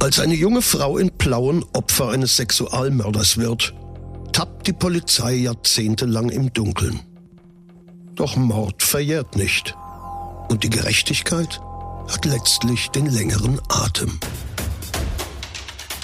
Als eine junge Frau in Plauen Opfer eines Sexualmörders wird, tappt die Polizei jahrzehntelang im Dunkeln. Doch Mord verjährt nicht. Und die Gerechtigkeit hat letztlich den längeren Atem.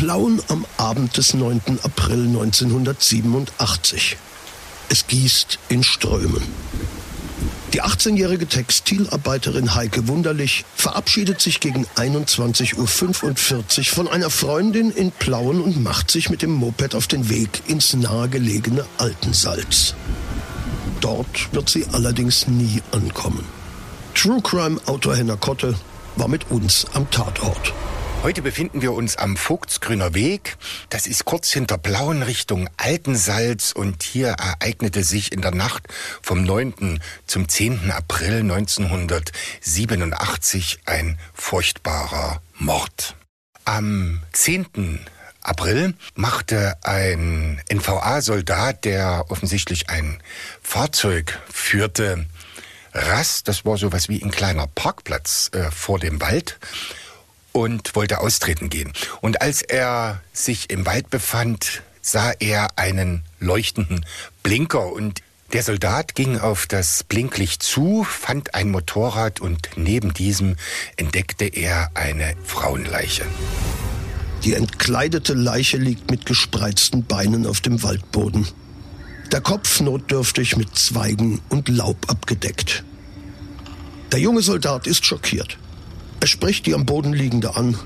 Plauen am Abend des 9. April 1987. Es gießt in Strömen. Die 18-jährige Textilarbeiterin Heike Wunderlich verabschiedet sich gegen 21.45 Uhr von einer Freundin in Plauen und macht sich mit dem Moped auf den Weg ins nahegelegene Altensalz. Dort wird sie allerdings nie ankommen. True Crime Autor Henner Kotte war mit uns am Tatort. Heute befinden wir uns am Vogtsgrüner Weg. Das ist kurz hinter Blauen Richtung Altensalz und hier ereignete sich in der Nacht vom 9. zum 10. April 1987 ein furchtbarer Mord. Am 10. April machte ein NVA-Soldat, der offensichtlich ein Fahrzeug führte, Rast. Das war sowas wie ein kleiner Parkplatz äh, vor dem Wald und wollte austreten gehen. Und als er sich im Wald befand, sah er einen leuchtenden Blinker und der Soldat ging auf das Blinklicht zu, fand ein Motorrad und neben diesem entdeckte er eine Frauenleiche. Die entkleidete Leiche liegt mit gespreizten Beinen auf dem Waldboden. Der Kopf notdürftig mit Zweigen und Laub abgedeckt. Der junge Soldat ist schockiert. Er spricht die am Boden liegende an,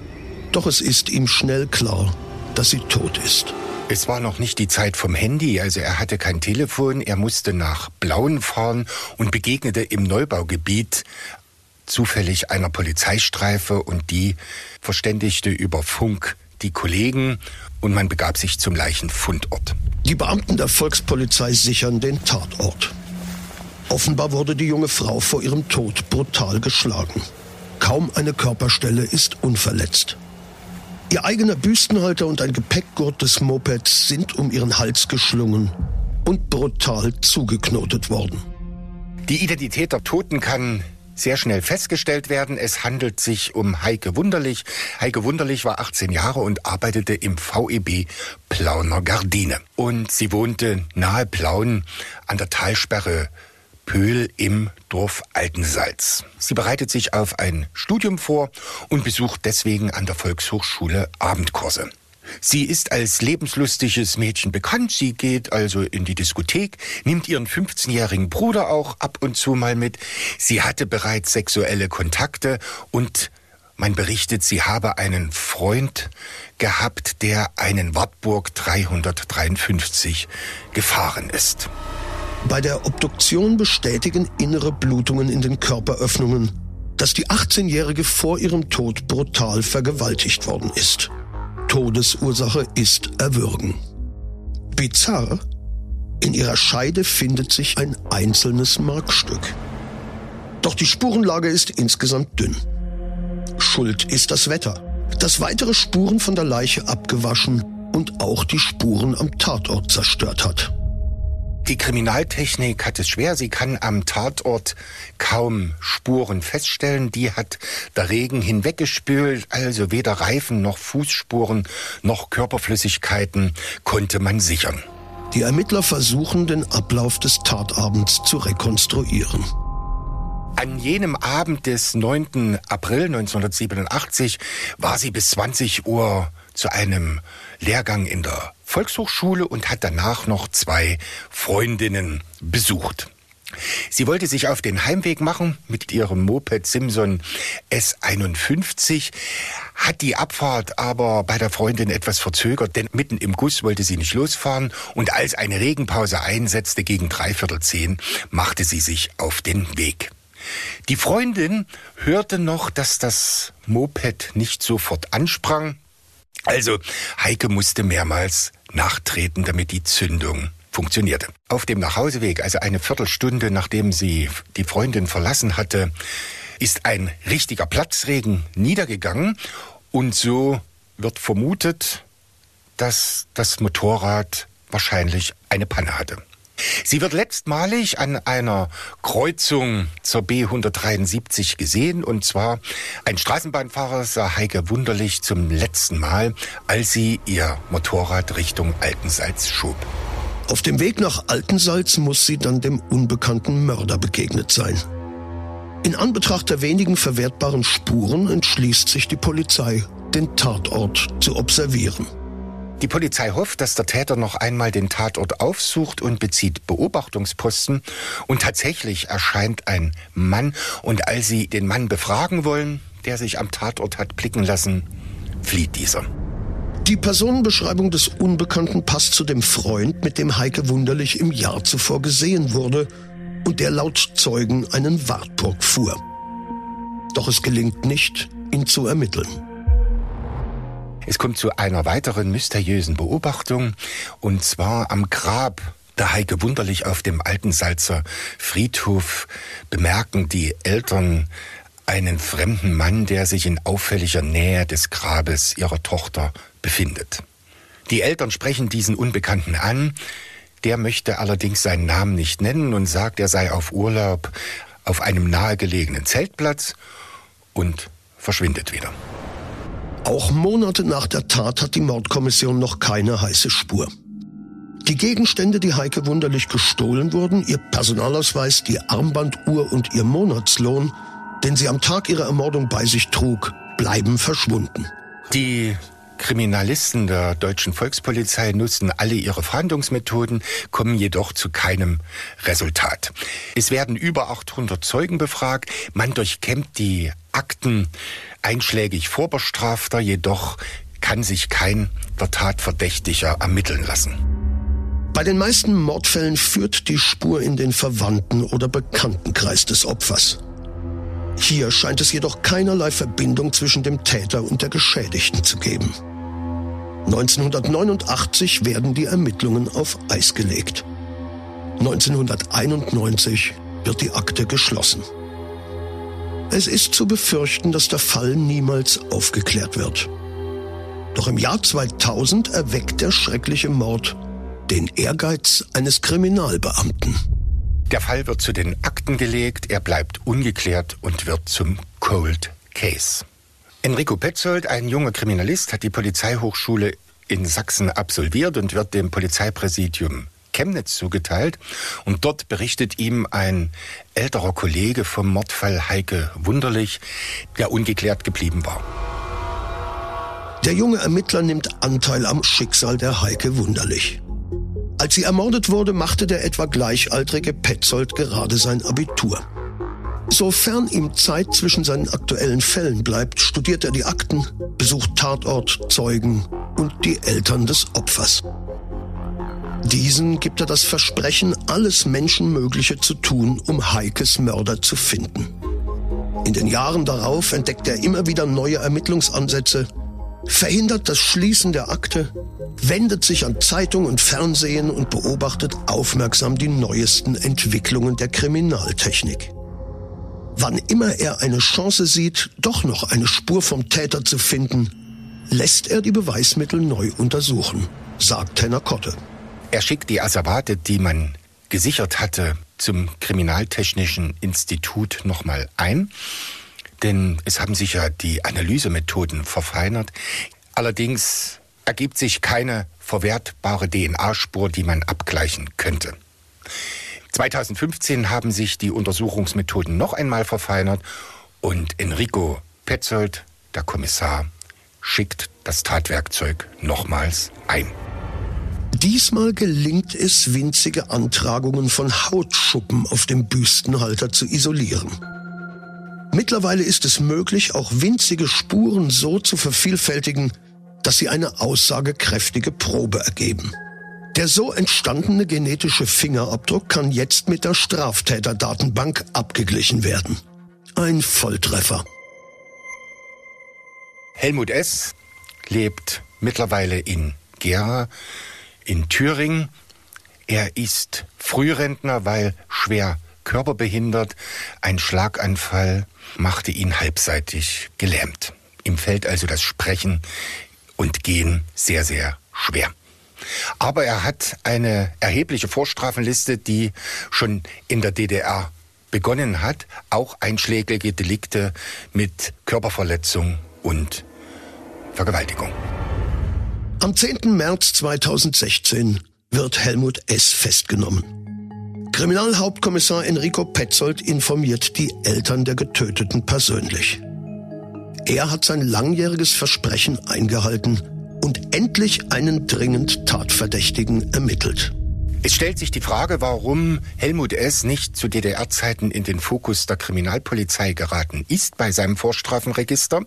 doch es ist ihm schnell klar, dass sie tot ist. Es war noch nicht die Zeit vom Handy, also er hatte kein Telefon, er musste nach Blauen fahren und begegnete im Neubaugebiet zufällig einer Polizeistreife und die verständigte über Funk die Kollegen und man begab sich zum Leichenfundort. Die Beamten der Volkspolizei sichern den Tatort. Offenbar wurde die junge Frau vor ihrem Tod brutal geschlagen. Kaum eine Körperstelle ist unverletzt. Ihr eigener Büstenhalter und ein Gepäckgurt des Mopeds sind um ihren Hals geschlungen und brutal zugeknotet worden. Die Identität der Toten kann sehr schnell festgestellt werden. Es handelt sich um Heike Wunderlich. Heike Wunderlich war 18 Jahre und arbeitete im VEB Plauner Gardine. Und sie wohnte nahe Plauen an der Talsperre Pöhl im Dorf Altensalz. Sie bereitet sich auf ein Studium vor und besucht deswegen an der Volkshochschule Abendkurse. Sie ist als lebenslustiges Mädchen bekannt. Sie geht also in die Diskothek, nimmt ihren 15-jährigen Bruder auch ab und zu mal mit. Sie hatte bereits sexuelle Kontakte und man berichtet, sie habe einen Freund gehabt, der einen Wartburg 353 gefahren ist. Bei der Obduktion bestätigen innere Blutungen in den Körperöffnungen, dass die 18-Jährige vor ihrem Tod brutal vergewaltigt worden ist. Todesursache ist Erwürgen. Bizarr, in ihrer Scheide findet sich ein einzelnes Markstück. Doch die Spurenlage ist insgesamt dünn. Schuld ist das Wetter, das weitere Spuren von der Leiche abgewaschen und auch die Spuren am Tatort zerstört hat. Die Kriminaltechnik hat es schwer. Sie kann am Tatort kaum Spuren feststellen. Die hat der Regen hinweggespült. Also weder Reifen noch Fußspuren noch Körperflüssigkeiten konnte man sichern. Die Ermittler versuchen, den Ablauf des Tatabends zu rekonstruieren. An jenem Abend des 9. April 1987 war sie bis 20 Uhr zu einem Lehrgang in der Volkshochschule und hat danach noch zwei Freundinnen besucht. Sie wollte sich auf den Heimweg machen mit ihrem Moped Simson S51, hat die Abfahrt aber bei der Freundin etwas verzögert, denn mitten im Guss wollte sie nicht losfahren und als eine Regenpause einsetzte gegen dreiviertel zehn, machte sie sich auf den Weg. Die Freundin hörte noch, dass das Moped nicht sofort ansprang. Also Heike musste mehrmals nachtreten, damit die Zündung funktionierte. Auf dem Nachhauseweg, also eine Viertelstunde nachdem sie die Freundin verlassen hatte, ist ein richtiger Platzregen niedergegangen und so wird vermutet, dass das Motorrad wahrscheinlich eine Panne hatte. Sie wird letztmalig an einer Kreuzung zur B173 gesehen und zwar ein Straßenbahnfahrer sah Heike wunderlich zum letzten Mal, als sie ihr Motorrad Richtung Altensalz schob. Auf dem Weg nach Altensalz muss sie dann dem unbekannten Mörder begegnet sein. In Anbetracht der wenigen verwertbaren Spuren entschließt sich die Polizei, den Tatort zu observieren. Die Polizei hofft, dass der Täter noch einmal den Tatort aufsucht und bezieht Beobachtungsposten. Und tatsächlich erscheint ein Mann. Und als sie den Mann befragen wollen, der sich am Tatort hat blicken lassen, flieht dieser. Die Personenbeschreibung des Unbekannten passt zu dem Freund, mit dem Heike Wunderlich im Jahr zuvor gesehen wurde und der laut Zeugen einen Wartburg fuhr. Doch es gelingt nicht, ihn zu ermitteln. Es kommt zu einer weiteren mysteriösen Beobachtung, und zwar am Grab der Heike Wunderlich auf dem alten Salzer Friedhof bemerken die Eltern einen fremden Mann, der sich in auffälliger Nähe des Grabes ihrer Tochter befindet. Die Eltern sprechen diesen Unbekannten an, der möchte allerdings seinen Namen nicht nennen und sagt, er sei auf Urlaub auf einem nahegelegenen Zeltplatz und verschwindet wieder. Auch Monate nach der Tat hat die Mordkommission noch keine heiße Spur. Die Gegenstände, die Heike wunderlich gestohlen wurden, ihr Personalausweis, die Armbanduhr und ihr Monatslohn, den sie am Tag ihrer Ermordung bei sich trug, bleiben verschwunden. Die Kriminalisten der deutschen Volkspolizei nutzen alle ihre Fahndungsmethoden, kommen jedoch zu keinem Resultat. Es werden über 800 Zeugen befragt, man durchkämmt die Akten einschlägig Vorbestrafter, jedoch kann sich kein der Tatverdächtiger ermitteln lassen. Bei den meisten Mordfällen führt die Spur in den Verwandten- oder Bekanntenkreis des Opfers. Hier scheint es jedoch keinerlei Verbindung zwischen dem Täter und der Geschädigten zu geben. 1989 werden die Ermittlungen auf Eis gelegt. 1991 wird die Akte geschlossen. Es ist zu befürchten, dass der Fall niemals aufgeklärt wird. Doch im Jahr 2000 erweckt der schreckliche Mord den Ehrgeiz eines Kriminalbeamten. Der Fall wird zu den Akten gelegt, er bleibt ungeklärt und wird zum Cold Case. Enrico Petzold, ein junger Kriminalist, hat die Polizeihochschule in Sachsen absolviert und wird dem Polizeipräsidium Chemnitz zugeteilt. Und dort berichtet ihm ein älterer Kollege vom Mordfall Heike Wunderlich, der ungeklärt geblieben war. Der junge Ermittler nimmt Anteil am Schicksal der Heike Wunderlich. Als sie ermordet wurde, machte der etwa gleichaltrige Petzold gerade sein Abitur. Sofern ihm Zeit zwischen seinen aktuellen Fällen bleibt, studiert er die Akten, besucht Tatort, Zeugen und die Eltern des Opfers. Diesen gibt er das Versprechen, alles Menschenmögliche zu tun, um Heikes Mörder zu finden. In den Jahren darauf entdeckt er immer wieder neue Ermittlungsansätze, verhindert das Schließen der Akte, wendet sich an Zeitung und Fernsehen und beobachtet aufmerksam die neuesten Entwicklungen der Kriminaltechnik. Wann immer er eine Chance sieht, doch noch eine Spur vom Täter zu finden, lässt er die Beweismittel neu untersuchen, sagt Tenner Kotte. Er schickt die Asservate, die man gesichert hatte, zum Kriminaltechnischen Institut nochmal ein. Denn es haben sich ja die Analysemethoden verfeinert. Allerdings ergibt sich keine verwertbare DNA-Spur, die man abgleichen könnte. 2015 haben sich die Untersuchungsmethoden noch einmal verfeinert und Enrico Petzold, der Kommissar, schickt das Tatwerkzeug nochmals ein. Diesmal gelingt es, winzige Antragungen von Hautschuppen auf dem Büstenhalter zu isolieren. Mittlerweile ist es möglich, auch winzige Spuren so zu vervielfältigen, dass sie eine aussagekräftige Probe ergeben. Der so entstandene genetische Fingerabdruck kann jetzt mit der Straftäterdatenbank abgeglichen werden. Ein Volltreffer. Helmut S. lebt mittlerweile in Gera, in Thüringen. Er ist Frührentner, weil schwer körperbehindert. Ein Schlaganfall machte ihn halbseitig gelähmt. Ihm fällt also das Sprechen und Gehen sehr, sehr schwer. Aber er hat eine erhebliche Vorstrafenliste, die schon in der DDR begonnen hat, auch einschlägige Delikte mit Körperverletzung und Vergewaltigung. Am 10. März 2016 wird Helmut S. festgenommen. Kriminalhauptkommissar Enrico Petzold informiert die Eltern der Getöteten persönlich. Er hat sein langjähriges Versprechen eingehalten und endlich einen dringend Tatverdächtigen ermittelt. Es stellt sich die Frage, warum Helmut S. nicht zu DDR-Zeiten in den Fokus der Kriminalpolizei geraten ist bei seinem Vorstrafenregister.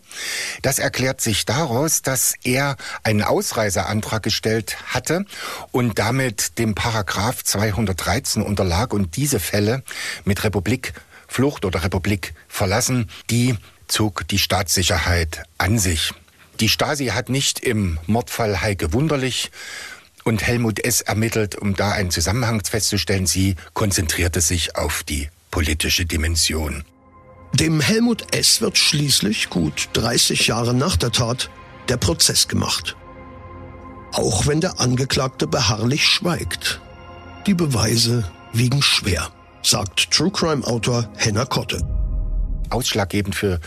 Das erklärt sich daraus, dass er einen Ausreiseantrag gestellt hatte und damit dem Paragraph 213 unterlag und diese Fälle mit Republik Flucht oder Republik verlassen, die zog die Staatssicherheit an sich. Die Stasi hat nicht im Mordfall Heike Wunderlich und Helmut S. ermittelt, um da einen Zusammenhang festzustellen. Sie konzentrierte sich auf die politische Dimension. Dem Helmut S. wird schließlich gut 30 Jahre nach der Tat der Prozess gemacht. Auch wenn der Angeklagte beharrlich schweigt. Die Beweise wiegen schwer, sagt True Crime Autor Henna Kotte. Ausschlaggebend für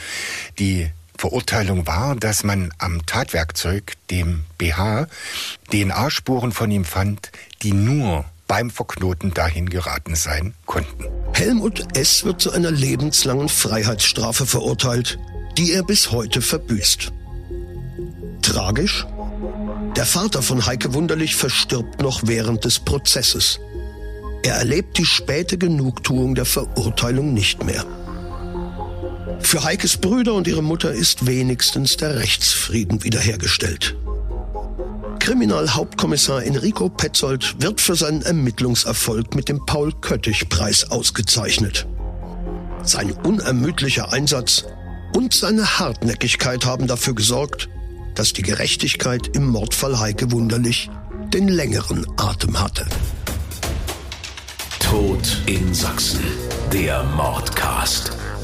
die Verurteilung war, dass man am Tatwerkzeug, dem BH, DNA-Spuren von ihm fand, die nur beim Verknoten dahin geraten sein konnten. Helmut S. wird zu einer lebenslangen Freiheitsstrafe verurteilt, die er bis heute verbüßt. Tragisch? Der Vater von Heike Wunderlich verstirbt noch während des Prozesses. Er erlebt die späte Genugtuung der Verurteilung nicht mehr. Für Heikes Brüder und ihre Mutter ist wenigstens der Rechtsfrieden wiederhergestellt. Kriminalhauptkommissar Enrico Petzold wird für seinen Ermittlungserfolg mit dem Paul-Köttich-Preis ausgezeichnet. Sein unermüdlicher Einsatz und seine Hartnäckigkeit haben dafür gesorgt, dass die Gerechtigkeit im Mordfall Heike Wunderlich den längeren Atem hatte. Tod in Sachsen, der Mordcast.